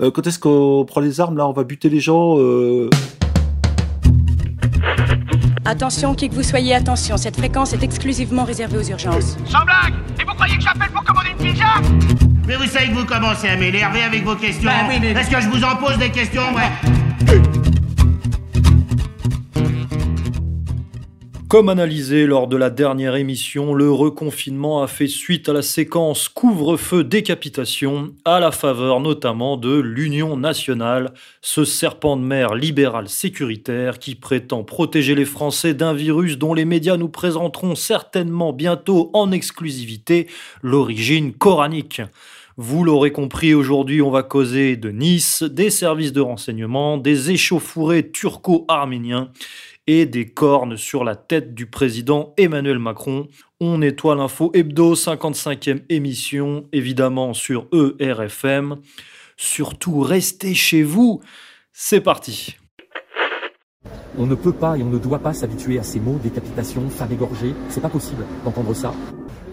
Euh, quand est-ce qu'on prend les armes là? On va buter les gens euh... Attention, qui que vous soyez, attention, cette fréquence est exclusivement réservée aux urgences. Sans blague! Et vous croyez que j'appelle pour commander une pizza? Mais vous savez que vous commencez à m'énerver avec vos questions. Bah oui, mais- Est-ce que je vous en pose des questions, ouais? Comme analysé lors de la dernière émission, le reconfinement a fait suite à la séquence couvre-feu décapitation, à la faveur notamment de l'Union nationale, ce serpent de mer libéral sécuritaire qui prétend protéger les Français d'un virus dont les médias nous présenteront certainement bientôt en exclusivité l'origine coranique. Vous l'aurez compris, aujourd'hui on va causer de Nice, des services de renseignement, des échauffourées turco-arméniens et des cornes sur la tête du président Emmanuel Macron. On nettoie l'info hebdo, 55e émission, évidemment sur ERFM. Surtout, restez chez vous. C'est parti. On ne peut pas et on ne doit pas s'habituer à ces mots, décapitation, femme égorgée. C'est pas possible d'entendre ça.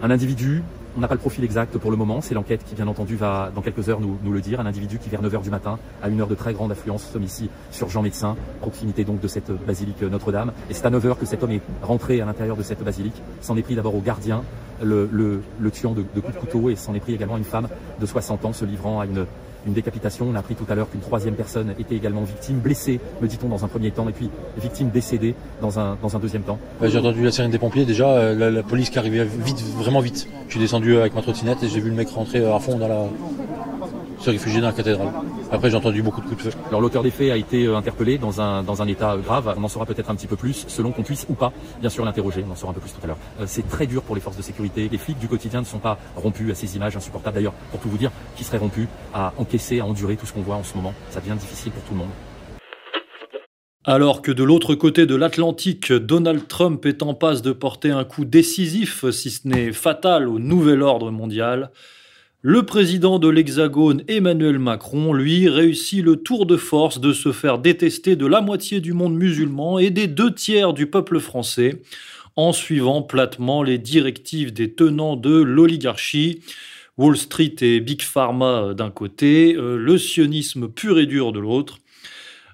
Un individu, on n'a pas le profil exact pour le moment, c'est l'enquête qui bien entendu va dans quelques heures nous, le dire. Un individu qui vers 9h du matin, à une heure de très grande affluence, sommes ici sur Jean Médecin, proximité donc de cette basilique Notre-Dame. Et c'est à 9h que cet homme est rentré à l'intérieur de cette basilique, s'en est pris d'abord au gardien, le, tuant de coups de couteau et s'en est pris également à une femme de 60 ans se livrant à une, une décapitation. On a appris tout à l'heure qu'une troisième personne était également victime, blessée, me dit-on, dans un premier temps, et puis victime décédée dans un, dans un deuxième temps. Ouais, j'ai entendu la sirène des pompiers. Déjà, euh, la police qui arrivait vite, vraiment vite. Je suis descendu avec ma trottinette et j'ai vu le mec rentrer à fond dans la. Se réfugier dans la cathédrale. Après, j'ai entendu beaucoup de coups de feu. Alors l'auteur des faits a été euh, interpellé dans un, dans un état grave. On en saura peut-être un petit peu plus, selon qu'on puisse ou pas, bien sûr, l'interroger. On en saura un peu plus tout à l'heure. Euh, c'est très dur pour les forces de sécurité. Les flics du quotidien ne sont pas rompus à ces images insupportables. D'ailleurs, pour tout vous dire, qui seraient rompus à encaisser, à endurer tout ce qu'on voit en ce moment. Ça devient difficile pour tout le monde. Alors que de l'autre côté de l'Atlantique, Donald Trump est en passe de porter un coup décisif, si ce n'est fatal, au nouvel ordre mondial, le président de l'Hexagone, Emmanuel Macron, lui, réussit le tour de force de se faire détester de la moitié du monde musulman et des deux tiers du peuple français, en suivant platement les directives des tenants de l'oligarchie, Wall Street et Big Pharma d'un côté, euh, le sionisme pur et dur de l'autre.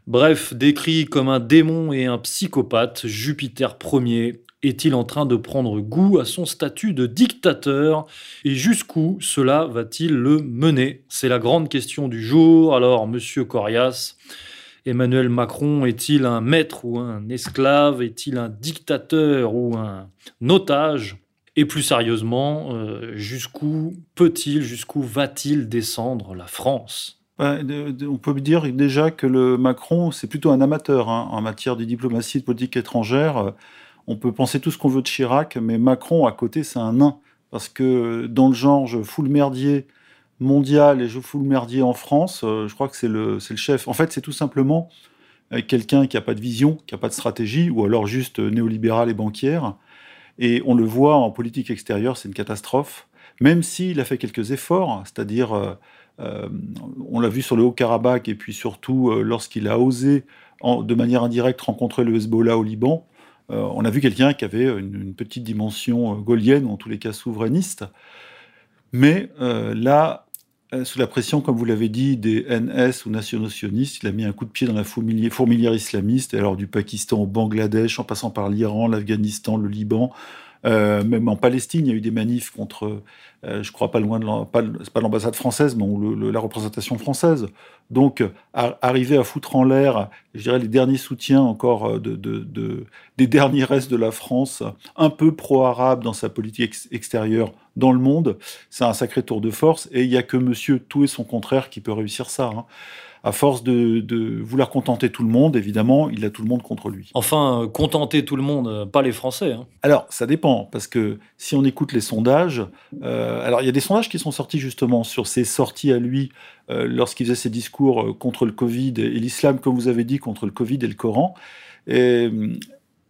Bref, décrit comme un démon et un psychopathe, Jupiter Ier est-il en train de prendre goût à son statut de dictateur Et jusqu'où cela va-t-il le mener? C'est la grande question du jour. Alors, monsieur Corias, Emmanuel Macron est-il un maître ou un esclave? Est-il un dictateur ou un otage? Et plus sérieusement, euh, jusqu'où peut-il, jusqu'où va-t-il descendre la France? On peut dire déjà que le Macron, c'est plutôt un amateur hein, en matière de diplomatie de politique étrangère. On peut penser tout ce qu'on veut de Chirac, mais Macron, à côté, c'est un nain. Parce que dans le genre, je fous le merdier mondial et je fous le merdier en France, euh, je crois que c'est le, chef. En fait, c'est tout simplement euh, quelqu'un qui n'a pas de vision, qui n'a pas de stratégie, ou alors juste euh, néolibéral et banquière. Et on le voit en politique extérieure, c'est une catastrophe. Même s'il a fait quelques efforts, c'est-à-dire, on l'a vu sur le Haut-Karabakh, et puis surtout lorsqu'il a osé, de manière indirecte, rencontrer le Hezbollah au Liban, on a vu quelqu'un qui avait une, petite dimension euh, gaulienne, ou en tous les cas souverainiste. Mais euh, là, euh, sous la pression, comme vous l'avez dit, des NS ou nationaux sionistes, il a mis un coup de pied dans la fourmilière, islamiste, alors du Pakistan au Bangladesh, en passant par l'Iran, l'Afghanistan, le Liban. Euh, même en Palestine, il y a eu des manifs contre, euh, je crois pas loin de l'ambassade française, mais la représentation française. Donc, arriver à foutre en l'air, je dirais, les derniers soutiens encore euh, de, de- de- des derniers restes de la France, un peu pro-arabe dans sa politique ex- extérieure dans le monde, c'est un sacré tour de force. Et il y a que Monsieur tout et son contraire qui peut réussir ça. hein. À force de, de vouloir contenter tout le monde, évidemment, il a tout le monde contre lui. Enfin, euh, contenter tout le monde, euh, pas les Français. hein. Alors, ça dépend, parce que si on écoute les sondages, euh, alors il y a des sondages qui sont sortis justement sur ses sorties à lui euh, lorsqu'il faisait ses discours contre le Covid et l'islam, comme vous avez dit, contre le Covid et le Coran. Et,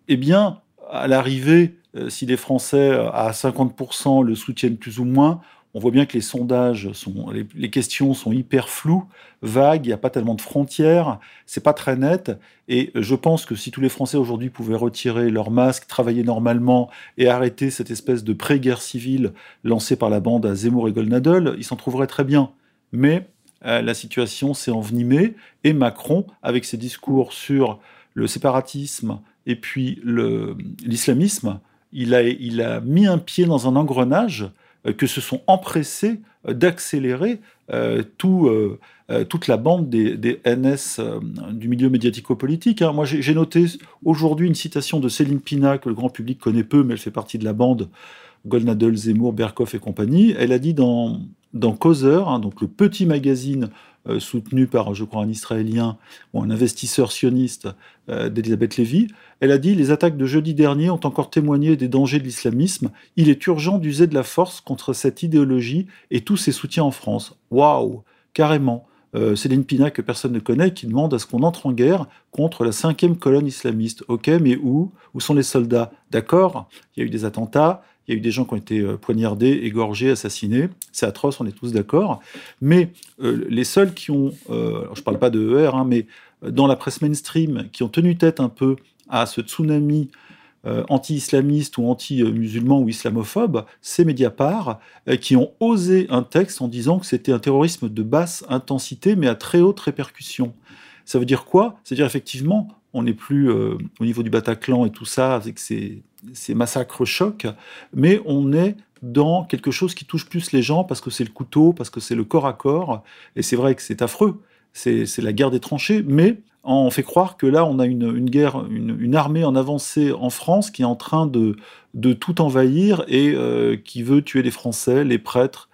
eh bien, à l'arrivée, si les Français à 50% le soutiennent plus ou moins, on voit bien que les sondages sont, les, questions sont hyper floues, vagues, il n'y a pas tellement de frontières, c'est pas très net. Et je pense que si tous les Français aujourd'hui pouvaient retirer leur masque, travailler normalement et arrêter cette espèce de pré-guerre civile lancée par la bande à Zemmour et Golnadel, ils s'en trouveraient très bien. Mais la situation s'est envenimée et Macron, avec ses discours sur le séparatisme et puis l'islamisme, il a mis un pied dans un engrenage que se sont empressés d'accélérer tout, toute la bande des, NS du milieu médiatico-politique. Hein. Moi, j'ai noté aujourd'hui une citation de Céline Pina, que le grand public connaît peu, mais elle fait partie de la bande Goldnadel, Zemmour, Berkoff et compagnie. Elle a dit dans, dans Causeur, hein, donc le petit magazine euh, soutenu par, je crois, un Israélien ou un investisseur sioniste euh, d'Elisabeth Lévy, elle a dit Les attaques de jeudi dernier ont encore témoigné des dangers de l'islamisme. Il est urgent d'user de la force contre cette idéologie et tous ses soutiens en France. Waouh Carrément. Euh, Céline Pina, que personne ne connaît, qui demande à ce qu'on entre en guerre contre la cinquième colonne islamiste. Ok, mais où? Où sont les soldats? D'accord, il y a eu des attentats, il y a eu des gens qui ont été euh, poignardés, égorgés, assassinés. C'est atroce, on est tous d'accord. Mais euh, les seuls qui ont, euh, je ne parle pas de ER, hein, mais dans la presse mainstream, qui ont tenu tête un peu à ce tsunami anti-islamiste ou anti-musulman ou islamophobe, c'est Mediapart, qui ont osé un texte en disant que c'était un terrorisme de basse intensité, mais à très haute répercussion. Ça veut dire quoi? C'est-à-dire effectivement, on n'est plus au niveau du Bataclan et tout ça, avec ces ces massacres chocs, mais on est dans quelque chose qui touche plus les gens parce que c'est le couteau, parce que c'est le corps à corps, et c'est vrai que c'est affreux, c'est la guerre des tranchées, mais on fait croire que là, on a une, guerre, une, armée en avancée en France qui est en train de, de tout envahir et euh, qui veut tuer les Français, les prêtres,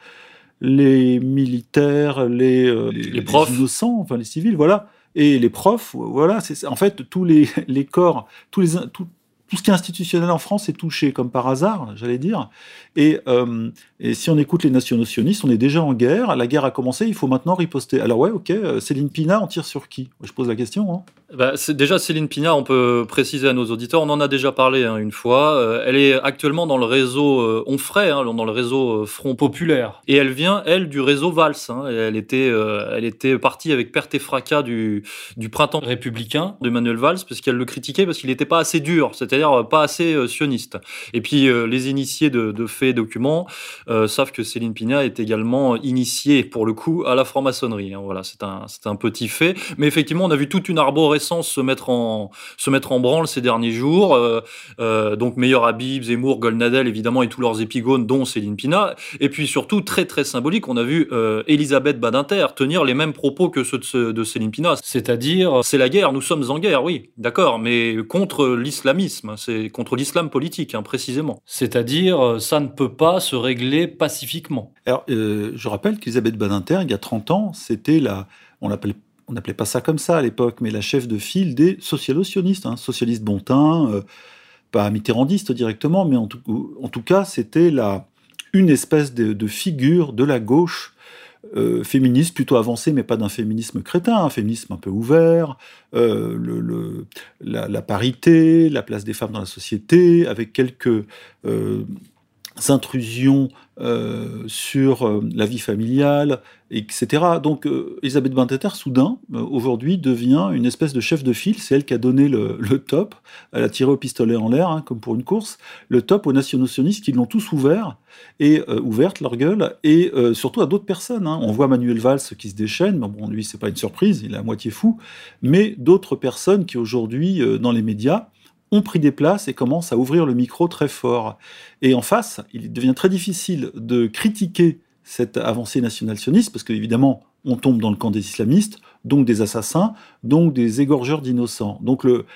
les militaires, les, euh, les, profs. innocents, enfin les civils, voilà. Et les profs, voilà, c'est en fait tous les, les corps, tous les, tout ce qui est institutionnel en France est touché, comme par hasard, j'allais dire. Et, euh, si on écoute les nationaux sionistes, on est déjà en guerre, la guerre a commencé, il faut maintenant riposter. Alors ouais, ok, euh, Céline Pina, on tire sur qui? Je pose la question. Hein. Bah, déjà, Céline Pina, on peut préciser à nos auditeurs, on en a déjà parlé hein, une fois, euh, elle est actuellement dans le réseau Onfray, hein, dans le réseau Front Populaire. Et elle vient, elle, du réseau Valls. Elle, était, elle était partie avec perte et fracas du, du printemps républicain d'Emmanuel Valls, parce qu'elle le critiquait parce qu'il n'était pas assez dur. C'était euh, pas assez euh, sioniste. Et puis euh, les initiés de, de faits et documents savent que Céline Pina est également initiée pour le coup à la franc-maçonnerie. Hein. Voilà, c'est un, un petit fait. Mais effectivement, on a vu toute une arborescence se mettre en, se mettre en branle ces derniers jours. donc Meilleur Habib, Zemmour, Goldnadel évidemment et tous leurs épigones, dont Céline Pina. Et puis surtout très très symbolique, on a vu Elisabeth Badinter tenir les mêmes propos que ceux de Céline Pina, c'est-à-dire c'est la guerre, nous sommes en guerre, oui, d'accord, mais contre l'islamisme c'est contre l'islam politique, hein, précisément. C'est-à-dire, euh, ça ne peut pas se régler pacifiquement. Alors, euh, je rappelle qu'Elisabeth Badinter, il y a 30 ans, c'était la. On l'appelle on n'appelait pas ça comme ça à l'époque, mais la chef de file des socialo-sionistes, hein, socialistes bon euh, pas mitterrandistes directement, mais en tout, cas, c'était une espèce de, figure de la gauche euh, féministe plutôt avancé, mais pas d'un féminisme crétin, un féminisme un peu ouvert, euh, la, parité, la place des femmes dans la société, avec quelques euh, intrusions euh, sur euh, la vie familiale, etc. Donc euh, Elisabeth Banteter, soudain, aujourd'hui, devient une espèce de chef de file. C'est elle qui a donné le, top. Elle a tiré au pistolet en l'air, hein, comme pour une course, le top aux nationaux-sionistes qui l'ont tous ouvert, et ouverte leur gueule, et surtout à d'autres personnes. Hein. On voit Manuel Valls qui se déchaîne, bon, lui, c'est pas une surprise, il est à moitié fou, mais d'autres personnes qui aujourd'hui, dans les médias, ont pris des places et commencent à ouvrir le micro très fort. Et en face, il devient très difficile de critiquer cette avancée nationale sioniste, parce qu'évidemment, on tombe dans le camp des islamistes, donc des assassins, donc des égorgeurs d'innocents. Donc le,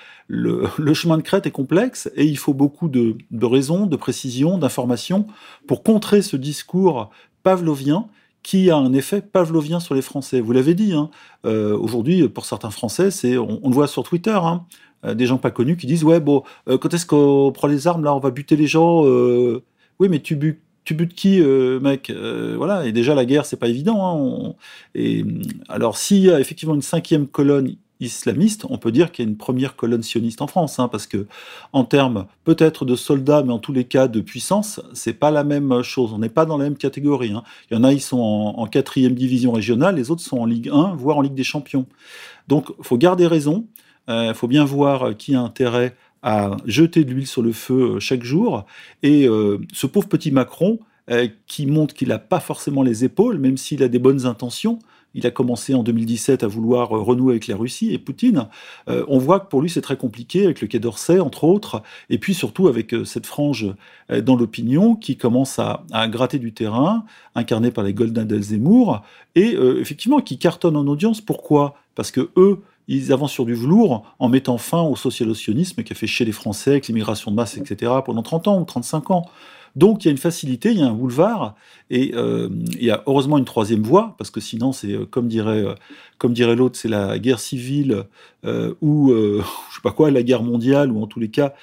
chemin de crête est complexe et il faut beaucoup de, raisons, de précisions, d'informations pour contrer ce discours pavlovien qui a un effet pavlovien sur les Français. Vous l'avez dit, hein, euh, aujourd'hui, pour certains Français, on, le voit sur Twitter, hein, des gens pas connus qui disent ouais bon euh, quand est-ce qu'on prend les armes là on va buter les gens euh, oui mais tu butes tu qui, mec Voilà. Et déjà, la guerre, c'est pas évident. Hein, et alors, s'il y a effectivement une cinquième colonne islamiste, on peut dire qu'il y a une première colonne sioniste en France, hein, parce que en termes peut-être de soldats, mais en tous les cas de puissance, c'est pas la même chose. On n'est pas dans la même catégorie. Hein. Il y en a, ils sont en quatrième division régionale, les autres sont en Ligue 1, voire en Ligue des Champions. Donc, faut garder raison. Il euh, faut bien voir qui a intérêt à jeter de l'huile sur le feu euh, chaque jour. Et euh, ce pauvre petit Macron, qui montre qu'il n'a pas forcément les épaules, même s'il a des bonnes intentions, il a commencé en 2017 à vouloir renouer avec la Russie et Poutine. on voit que pour lui c'est très compliqué avec le Quai d'Orsay entre autres, et puis surtout avec cette frange dans l'opinion qui commence à, gratter du terrain, incarnée par les Golden Zemmour, et effectivement qui cartonne en audience. Pourquoi? Parce que eux ils avancent sur du velours en mettant fin au socialo-sionisme qui a fait chier les Français avec l'immigration de masse, etc., pendant 30 ans ou 35 ans. Donc il y a une facilité, il y a un boulevard, et euh, il y a heureusement une troisième voie, parce que sinon c'est euh, comme dirait euh, comme dirait l'autre, c'est la guerre civile ou je sais pas quoi, la guerre mondiale, ou en tous les cas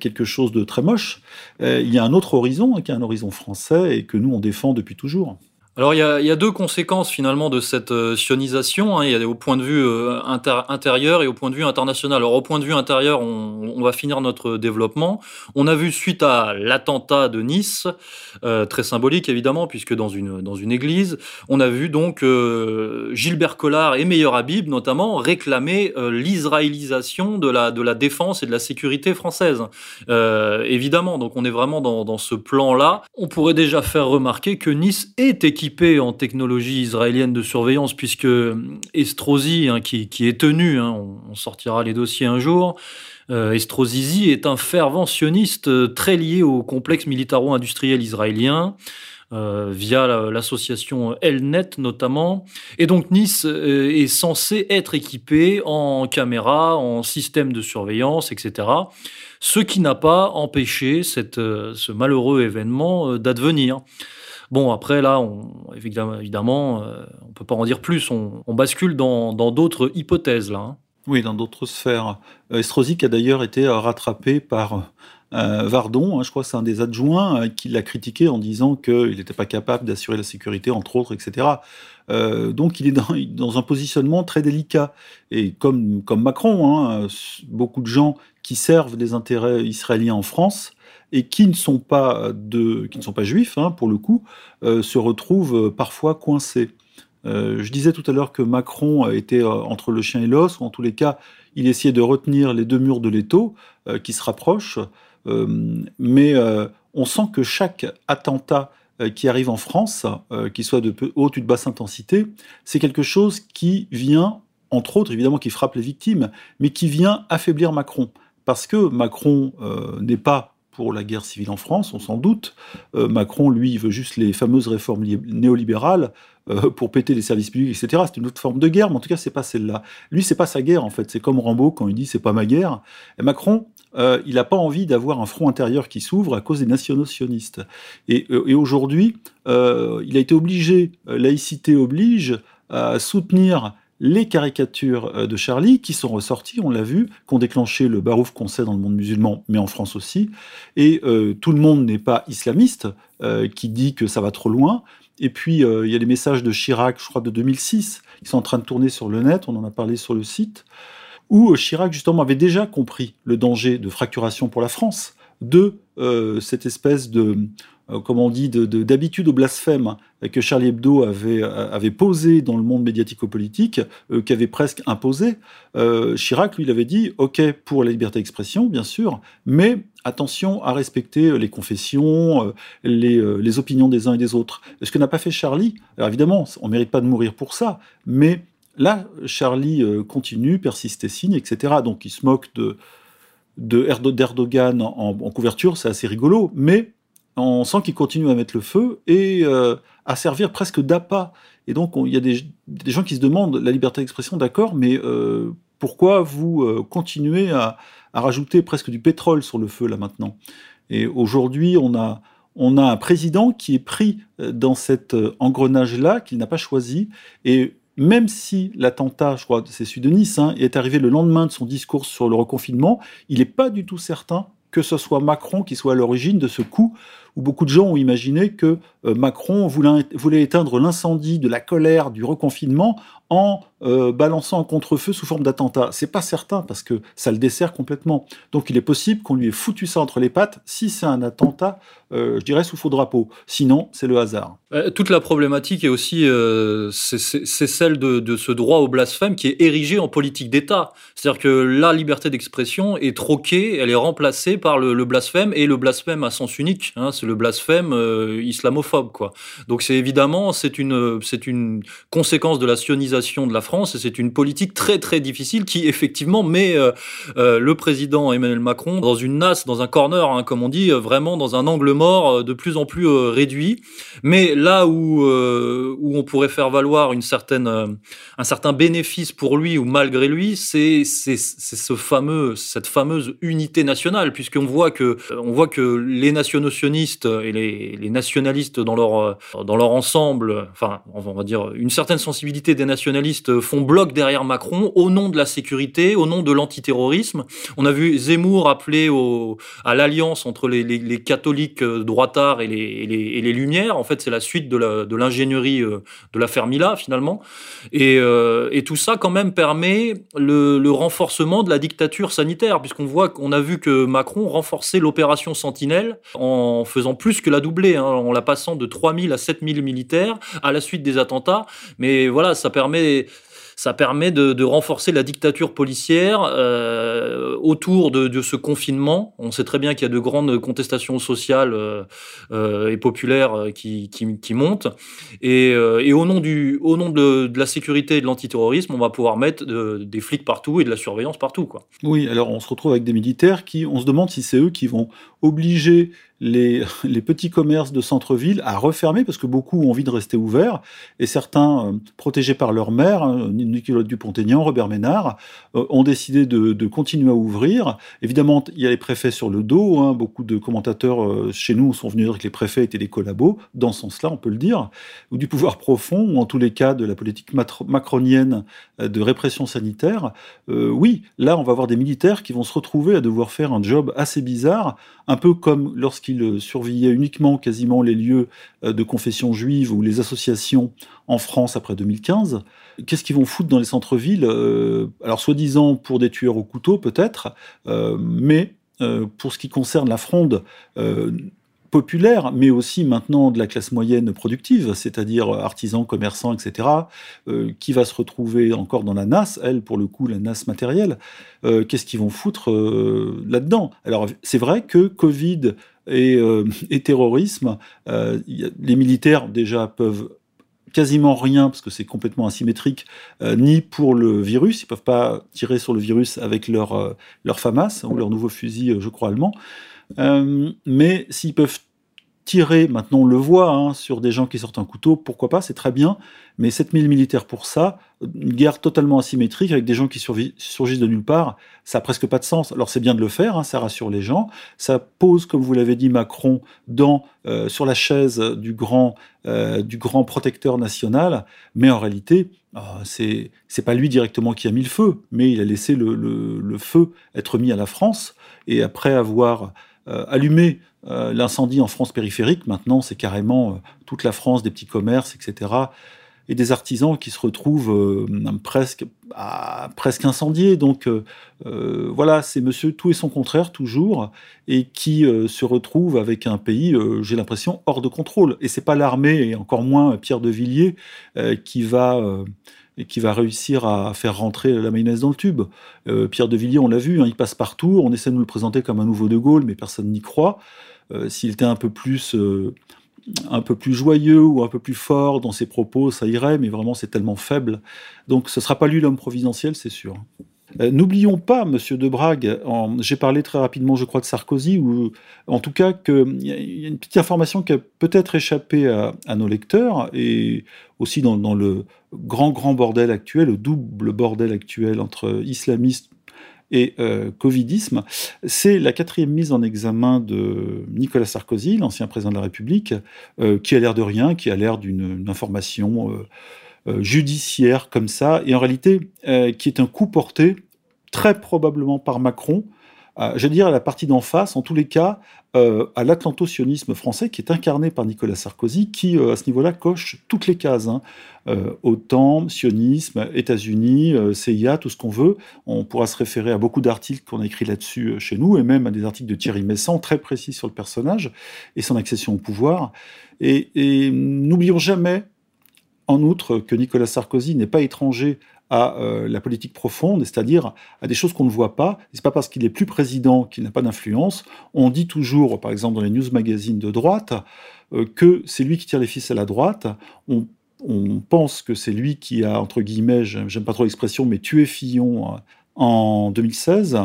quelque chose de très moche. il y a un autre horizon, hein, qui est un horizon français et que nous on défend depuis toujours. Alors il y, a, deux conséquences finalement de cette euh, sionisation. Hein. Il y a au point de vue euh, intérieur et au point de vue international. Alors au point de vue intérieur, on, va finir notre développement. On a vu suite à l'attentat de Nice, euh, très symbolique évidemment puisque dans une dans une église, on a vu donc Gilbert Collard et Meilleur Habib notamment réclamer l'israélisation de la de la défense et de la sécurité française. évidemment, donc on est vraiment dans, dans ce plan-là. On pourrait déjà faire remarquer que Nice est en technologie israélienne de surveillance, puisque Estrosi, hein, qui, est tenu, hein, on, sortira les dossiers un jour, euh, Estrozizi est un fervent sioniste euh, très lié au complexe militaro-industriel israélien. Euh, via l'association Elnet notamment. Et donc Nice est censé être équipé en caméras, en système de surveillance, etc. Ce qui n'a pas empêché ce malheureux événement d'advenir. Bon, après, là, on, évidemment, euh, on peut pas en dire plus. On, bascule dans d'autres hypothèses, là. Hein. Oui, dans d'autres sphères. Euh, Estrosi a d'ailleurs été euh, rattrapé par Vardon, hein, je crois c'est un des adjoints, qui l'a critiqué en disant qu'il n'était pas capable d'assurer la sécurité, entre autres, etc. donc il est dans, un positionnement très délicat. Et comme, Macron, hein, beaucoup de gens qui servent des intérêts israéliens en France et qui ne sont pas, de, qui ne sont pas juifs, hein, pour le coup, euh, se retrouvent euh, parfois coincés. Euh, je disais tout à l'heure que Macron était entre le chien et l'os, ou en tous les cas, il essayait de retenir les deux murs de l'étau qui se rapprochent, mais on sent que chaque attentat qui arrive en France, qu'il soit de haute ou de basse intensité, c'est quelque chose qui vient, entre autres, évidemment, qui frappe les victimes, mais qui vient affaiblir Macron. Parce que Macron n'est pas pour la guerre civile en France, on s'en doute. Euh, Macron, lui, veut juste les fameuses réformes néolibérales euh, pour péter les services publics, etc. C'est une autre forme de guerre, mais en tout cas, c'est pas celle-là. Lui, c'est pas sa guerre, en fait. C'est comme Rambo quand il dit c'est pas ma guerre. Et Macron, euh, il n'a pas envie d'avoir un front intérieur qui s'ouvre à cause des nationaux sionistes. Et, et aujourd'hui, il a été obligé, laïcité oblige, à soutenir les caricatures euh, de Charlie qui sont ressorties, on l'a vu, qui ont déclenché le barouf qu'on sait dans le monde musulman, mais en France aussi. Et euh, tout le monde n'est pas islamiste, euh, qui dit que ça va trop loin. Et puis, il y a les messages de Chirac, je crois, de 2006, qui sont en train de tourner sur le net, on en a parlé sur le site, où Chirac, justement, avait déjà compris le danger de fracturation pour la France, de cette espèce de euh, comme on dit, d'habitude au blasphème que Charlie Hebdo avait, euh, posé dans le monde médiatico-politique, euh, qui avait presque imposé, Chirac, lui, il avait dit, OK pour la liberté d'expression, bien sûr, mais attention à respecter les confessions, les, opinions des uns et des autres. Ce que n'a pas fait Charlie, alors évidemment, on ne mérite pas de mourir pour ça, mais là, Charlie continue, persiste et signe, etc. Donc il se moque de d'Erdogan en couverture, c'est assez rigolo, mais on sent qu'il continue à mettre le feu et euh, à servir presque d'appât. Et donc, il y a des, gens qui se demandent la liberté d'expression, d'accord, mais euh, pourquoi vous euh, continuez à, rajouter presque du pétrole sur le feu là maintenant? Et aujourd'hui, on a, un président qui est pris dans cet engrenage-là, qu'il n'a pas choisi. Et même si l'attentat, je crois, c'est celui de Nice, hein, est arrivé le lendemain de son discours sur le reconfinement, il n'est pas du tout certain que ce soit Macron qui soit à l'origine de ce coup beaucoup de gens ont imaginé que euh, Macron voulait, éteindre l'incendie de la colère du reconfinement en euh, balançant un contre-feu sous forme d'attentat. C'est pas certain parce que ça le dessert complètement. Donc il est possible qu'on lui ait foutu ça entre les pattes si c'est un attentat, euh, je dirais sous faux drapeau. Sinon, c'est le hasard. toute la problématique est aussi celle de, ce droit au blasphème qui est érigé en politique d'État. C'est-à-dire que la liberté d'expression est troquée, elle est remplacée par le, blasphème et le blasphème à sens unique. Hein, le blasphème euh, islamophobe. Quoi. Donc c'est évidemment c'est une, c'est une conséquence de la sionisation de la France et c'est une politique très très difficile qui effectivement met euh, euh, le président Emmanuel Macron dans une nasse, dans un corner, hein, comme on dit, vraiment dans un angle mort de plus en plus réduit. Mais là où, où on pourrait faire valoir une certaine, un certain bénéfice pour lui ou malgré lui, c'est, c'est, c'est ce fameux, cette fameuse unité nationale, puisqu'on voit que, on voit que les nationaux sionistes et les, nationalistes dans leur, dans leur ensemble, enfin, on va dire une certaine sensibilité des nationalistes font bloc derrière Macron au nom de la sécurité, au nom de l'antiterrorisme. On a vu Zemmour appeler à l'alliance entre les, les, les, catholiques droitards et les, et et Lumières. En fait, c'est la suite de l'ingénierie euh, de la Fermila, finalement. Et, euh, et tout ça, quand même, permet le, le renforcement de la dictature sanitaire, puisqu'on voit qu'on a vu que Macron renforçait l'opération Sentinelle en faisant plus que la doublée, hein, en la passant de 3000 à 7000 militaires à la suite des attentats. Mais voilà, ça permet ça permet de, renforcer la dictature policière euh, autour de, ce confinement. On sait très bien qu'il y a de grandes contestations sociales euh, euh, et populaires qui, montent. Et, et, au nom, du, au nom de, de la sécurité et de l'antiterrorisme, on va pouvoir mettre des flics partout et de la surveillance partout. Quoi. Oui, alors on se retrouve avec des militaires qui, on se demande si c'est eux qui vont obliger les, petits commerces de centre-ville à refermer parce que beaucoup ont envie de rester ouverts et certains, euh, protégés par leur mère, hein, Nicolas Dupont-Aignan, Robert Ménard, euh, ont décidé de, continuer à ouvrir. Évidemment, il y a les préfets sur le dos. Hein, beaucoup de commentateurs euh, chez nous sont venus dire que les préfets étaient des collabos, dans ce sens-là, on peut le dire, ou du pouvoir profond, ou en tous les cas de la politique macronienne de répression sanitaire. Oui, là, on va avoir des militaires qui vont se retrouver à devoir faire un job assez bizarre, un peu comme lorsqu'ils surveillaient uniquement quasiment les lieux de confession juive ou les associations en France après 2015. Qu'est-ce qu'ils vont foutre dans les centres-villes euh, Alors, soi-disant pour des tueurs au couteau, peut-être, euh, mais euh, pour ce qui concerne la fronde populaire, mais aussi maintenant de la classe moyenne productive, c'est-à-dire artisans, commerçants, etc., euh, qui va se retrouver encore dans la NAS, elle, pour le coup, la NAS matérielle, euh, qu'est-ce qu'ils vont foutre euh, là-dedans? Alors, c'est vrai que Covid et, et terrorisme, les militaires, déjà, peuvent quasiment rien, parce que c'est complètement asymétrique, euh, ni pour le virus. Ils peuvent pas tirer sur le virus avec leur, euh, FAMAS ou leur nouveau fusil, je crois, allemand. Euh, mais s'ils peuvent tirer, maintenant on le voit, hein, sur des gens qui sortent un couteau, pourquoi pas, c'est très bien, mais 7000 militaires pour ça, une guerre totalement asymétrique avec des gens qui surgissent de nulle part, ça a presque pas de sens. Alors c'est bien de le faire, hein, ça rassure les gens, ça pose, comme vous l'avez dit, Macron dans, euh, sur la chaise du grand, euh, du grand protecteur national, mais en réalité, euh, c'est pas lui directement qui a mis le feu, mais il a laissé le feu être mis à la France, et après avoir euh, allumé euh, l'incendie en France périphérique, maintenant c'est carrément euh, toute la France, des petits commerces, etc. Et des artisans qui se retrouvent euh, presque, presque incendiés. Donc voilà, c'est monsieur tout et son contraire toujours, et qui se retrouve avec un pays, j'ai l'impression, hors de contrôle. Et c'est pas l'armée, et encore moins Pierre de Villiers, qui va qui va réussir à faire rentrer la mayonnaise dans le tube. Pierre de Villiers, on l'a vu, hein, il passe partout, on essaie de nous le présenter comme un nouveau De Gaulle, mais personne n'y croit. Euh, S'il était un peu plus... Euh, un peu plus joyeux ou un peu plus fort dans ses propos, ça irait, mais vraiment c'est tellement faible. Donc ce ne sera pas lui l'homme providentiel, c'est sûr. Euh, N'oublions pas, Monsieur de Brague, j'ai parlé très rapidement, je crois, de Sarkozy, ou en tout cas qu'il y a une petite information qui a peut-être échappé à, nos lecteurs, et aussi dans, dans, le grand, grand bordel actuel, le double bordel actuel entre islamistes et euh, Covidisme, c'est la quatrième mise en examen de Nicolas Sarkozy, l'ancien président de la République, euh, qui a l'air de rien, qui a l'air d'une information euh, judiciaire comme ça, et en réalité qui est un coup porté très probablement par Macron, euh, je veux dire à la partie d'en face, en tous les cas, euh, à l'atlantocionisme français qui est incarné par Nicolas Sarkozy, qui euh, à ce niveau-là coche toutes les cases. Hein. Euh, OTAN, sionisme, États-Unis, euh, CIA, tout ce qu'on veut. On pourra se référer à beaucoup d'articles qu'on a écrits là-dessus euh, chez nous, et même à des articles de Thierry Messant très précis sur le personnage et son accession au pouvoir. Et n'oublions jamais en outre que Nicolas Sarkozy n'est pas étranger à euh, la politique profonde, c'est-à-dire à des choses qu'on ne voit pas. C'est pas parce qu'il est plus président qu'il n'a pas d'influence. On dit toujours, par exemple dans les news magazines de droite, euh, que c'est lui qui tire les fils à la droite. On, pense que c'est lui qui a, entre guillemets, j'aime pas trop l'expression, mais tué Fillon en 2016.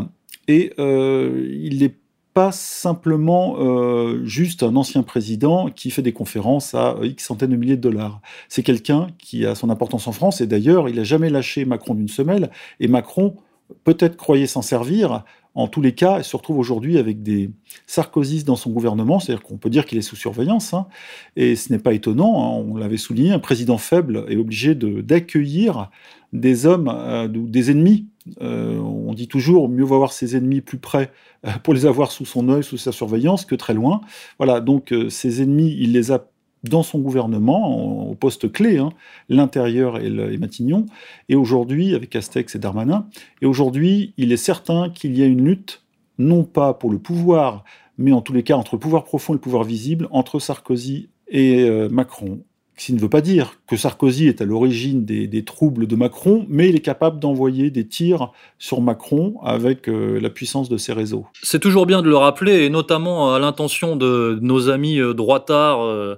Et il est pas simplement euh, juste un ancien président qui fait des conférences à X centaines de milliers de dollars. C'est quelqu'un qui a son importance en France et d'ailleurs, il n'a jamais lâché Macron d'une semelle et Macron peut-être croyait s'en servir. En tous les cas, il se retrouve aujourd'hui avec des sarkozystes dans son gouvernement, c'est-à-dire qu'on peut dire qu'il est sous surveillance, hein. et ce n'est pas étonnant, hein. on l'avait souligné, un président faible est obligé d'accueillir des hommes euh, des ennemis euh, on dit toujours mieux vaut avoir ses ennemis plus près euh, pour les avoir sous son œil, sous sa surveillance, que très loin. Voilà, donc euh, ses ennemis, il les a dans son gouvernement, au poste clé, hein, l'intérieur et, Matignon, et aujourd'hui, avec Castex et Darmanin, et aujourd'hui, il est certain qu'il y a une lutte, non pas pour le pouvoir, mais en tous les cas entre le pouvoir profond et le pouvoir visible, entre Sarkozy et Macron. Ce qui ne veut pas dire que Sarkozy est à l'origine des, troubles de Macron, mais il est capable d'envoyer des tirs sur Macron avec euh, la puissance de ses réseaux. C'est toujours bien de le rappeler, et notamment à l'intention de nos amis euh, droitards. Euh,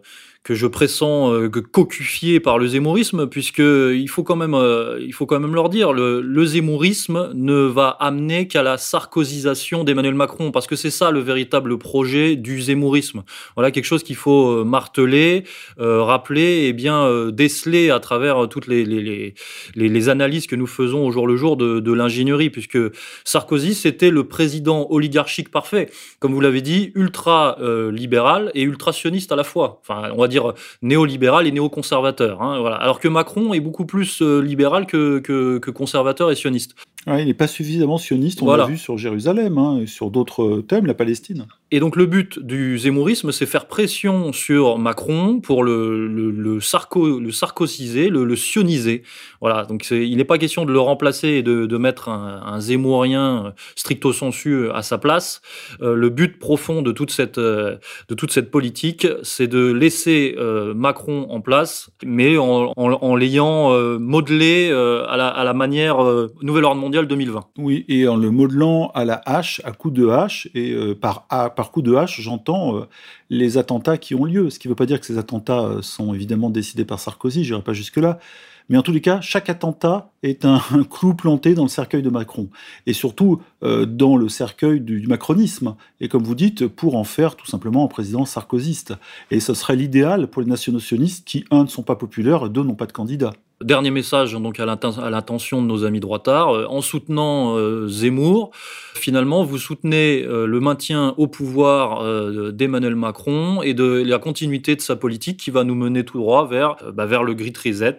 que je pressens euh, cocufié par le zémourisme, puisque il faut quand même, euh, il faut quand même leur dire, le, le zémourisme ne va amener qu'à la sarkozisation d'Emmanuel Macron, parce que c'est ça le véritable projet du zémourisme. Voilà quelque chose qu'il faut euh, marteler, rappeler et bien déceler à travers toutes les, les, analyses que nous faisons au jour le jour de, de l'ingénierie, puisque Sarkozy c'était le président oligarchique parfait, comme vous l'avez dit, ultra libéral et ultra sioniste à la fois. Enfin, on va dire néolibéral et néoconservateur. Hein. Alors que Macron est beaucoup plus euh, libéral que, conservateur et sioniste il n'est pas suffisamment sioniste, on l'a vu sur Jérusalem hein, et sur d'autres thèmes, la Palestine. Et donc le but du zémourisme, c'est faire pression sur Macron pour le, le, le, sarco, le sarkosiser, le, le, sioniser. Voilà, donc il n'est pas question de le remplacer et de, de mettre un, un, zémourien stricto sensu à sa place. Euh, le but profond de toute cette, euh, de toute cette politique, c'est de laisser euh, Macron en place, mais en, en, en l'ayant euh, modelé euh, à la, à, la, manière Nouvel Ordre Mondial 2020. Oui, et en le modelant à la hache, à coup de hache, et euh, par, par coup de hache, j'entends euh, les attentats qui ont lieu. Ce qui ne veut pas dire que ces attentats euh, sont évidemment décidés par Sarkozy, je n'irai pas jusque-là. Mais en tous les cas, chaque attentat est un, clou planté dans le cercueil de Macron. Et surtout dans le cercueil du, macronisme. Et comme vous dites, pour en faire tout simplement un président sarkozyste. Et ce serait l'idéal pour les nationaux sionistes qui, un, ne sont pas populaires deux, n'ont pas de candidat. Dernier message donc à l'intention de nos amis droitards. Euh, en soutenant euh, Zemmour, finalement, vous soutenez euh, le maintien au pouvoir d'Emmanuel Macron et de la continuité de sa politique qui va nous mener tout droit vers, bah, vers le Grit Reset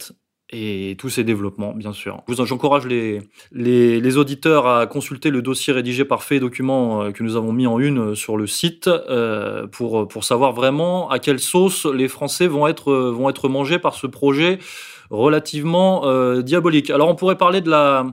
et tous ces développements, bien sûr. J'encourage les, les, auditeurs à consulter le dossier rédigé par fait document que nous avons mis en une sur le site euh, pour, pour savoir vraiment à quelle sauce les Français vont être, vont être mangés par ce projet relativement euh, diabolique. Alors on pourrait parler de la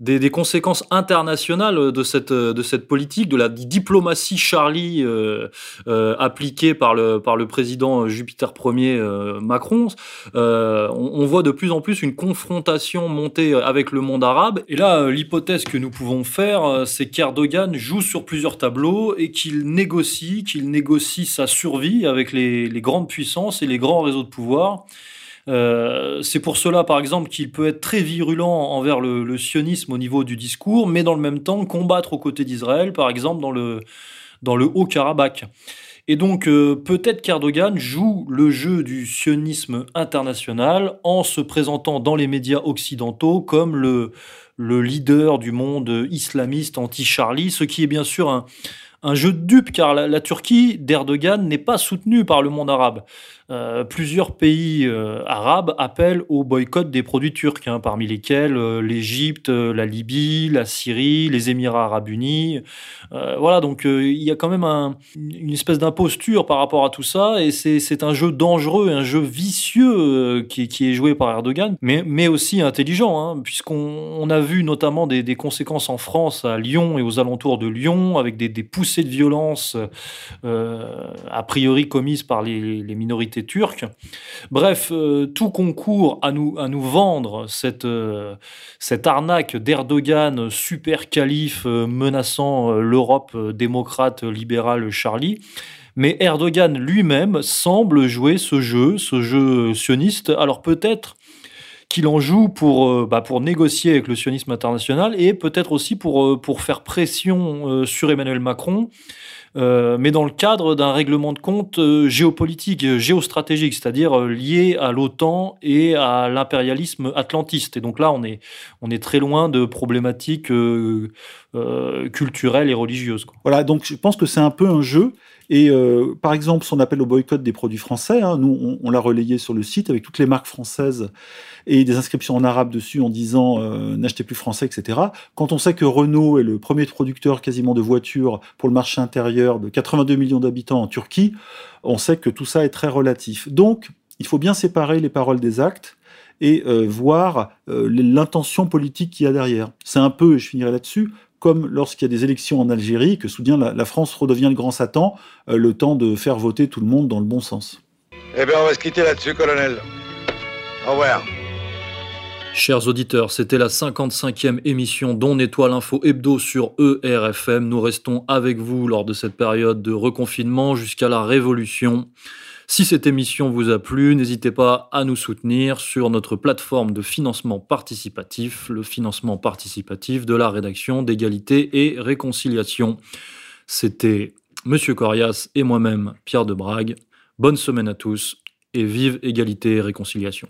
des, des, conséquences internationales de cette, de cette politique, de la diplomatie Charlie euh, euh, appliquée par le, par le président Jupiter Ier euh, Macron. Euh, on, on, voit de plus en plus une confrontation monter avec le monde arabe. Et là, l'hypothèse que nous pouvons faire, c'est qu'Erdogan joue sur plusieurs tableaux et qu'il négocie, qu'il négocie sa survie avec les, les grandes puissances et les grands réseaux de pouvoir. Euh, c'est pour cela, par exemple, qu'il peut être très virulent envers le, sionisme au niveau du discours, mais dans le même temps combattre aux côtés d'Israël, par exemple, dans le, dans le Haut-Karabakh. Et donc, euh, peut-être qu'Erdogan joue le jeu du sionisme international en se présentant dans les médias occidentaux comme le, le leader du monde islamiste anti-Charlie, ce qui est bien sûr un, un jeu de dupe, car la, Turquie d'Erdogan n'est pas soutenue par le monde arabe. Euh, plusieurs pays euh, arabes appellent au boycott des produits turcs, hein, parmi lesquels euh, l'Égypte, la Libye, la Syrie, les Émirats arabes unis. Voilà, donc il y a quand même un, une espèce d'imposture par rapport à tout ça, et c'est un jeu dangereux, un jeu vicieux qui, est joué par Erdogan, mais, aussi intelligent, hein, puisqu'on on a vu notamment des, des, conséquences en France, à Lyon et aux alentours de Lyon, avec des, des poussées de violence a priori commises par les, minorités turques. Bref, tout concourt à nous, à nous vendre cette, cette arnaque d'Erdogan, super calife menaçant l'Europe démocrate libérale Charlie. Mais Erdogan lui-même semble jouer ce jeu, ce jeu sioniste. Alors peut-être qu'il en joue pour, euh, bah, pour négocier avec le sionisme international et peut-être aussi pour, euh, pour faire pression euh, sur Emmanuel Macron, mais dans le cadre d'un règlement de compte géopolitique, géostratégique, c'est-à-dire lié à l'OTAN et à l'impérialisme atlantiste. Et donc là, on est, on est très loin de problématiques culturelles et religieuses. Voilà, donc je pense que c'est un peu un jeu. Et euh, par exemple, son appel au boycott des produits français, hein, nous, on, l'a relayé sur le site avec toutes les marques françaises et des inscriptions en arabe dessus en disant euh, n'achetez plus français, etc. Quand on sait que Renault est le premier producteur quasiment de voitures pour le marché intérieur de 82 millions d'habitants en Turquie, on sait que tout ça est très relatif. Donc, il faut bien séparer les paroles des actes et euh, voir l'intention politique qu'il y a derrière. C'est un peu, et je finirai là-dessus, comme lorsqu'il y a des élections en Algérie, que soudain la, France redevient le grand Satan, euh, le temps de faire voter tout le monde dans le bon sens. Eh bien, on va se quitter là-dessus, colonel. Au revoir. Chers auditeurs, c'était la 55e émission d'On Nettoie l'info hebdo sur ERFM. Nous restons avec vous lors de cette période de reconfinement jusqu'à la révolution. Si cette émission vous a plu, n'hésitez pas à nous soutenir sur notre plateforme de financement participatif, le financement participatif de la rédaction d'égalité et réconciliation. C'était Monsieur Corias et moi-même, Pierre de Brague. Bonne semaine à tous et vive égalité et réconciliation.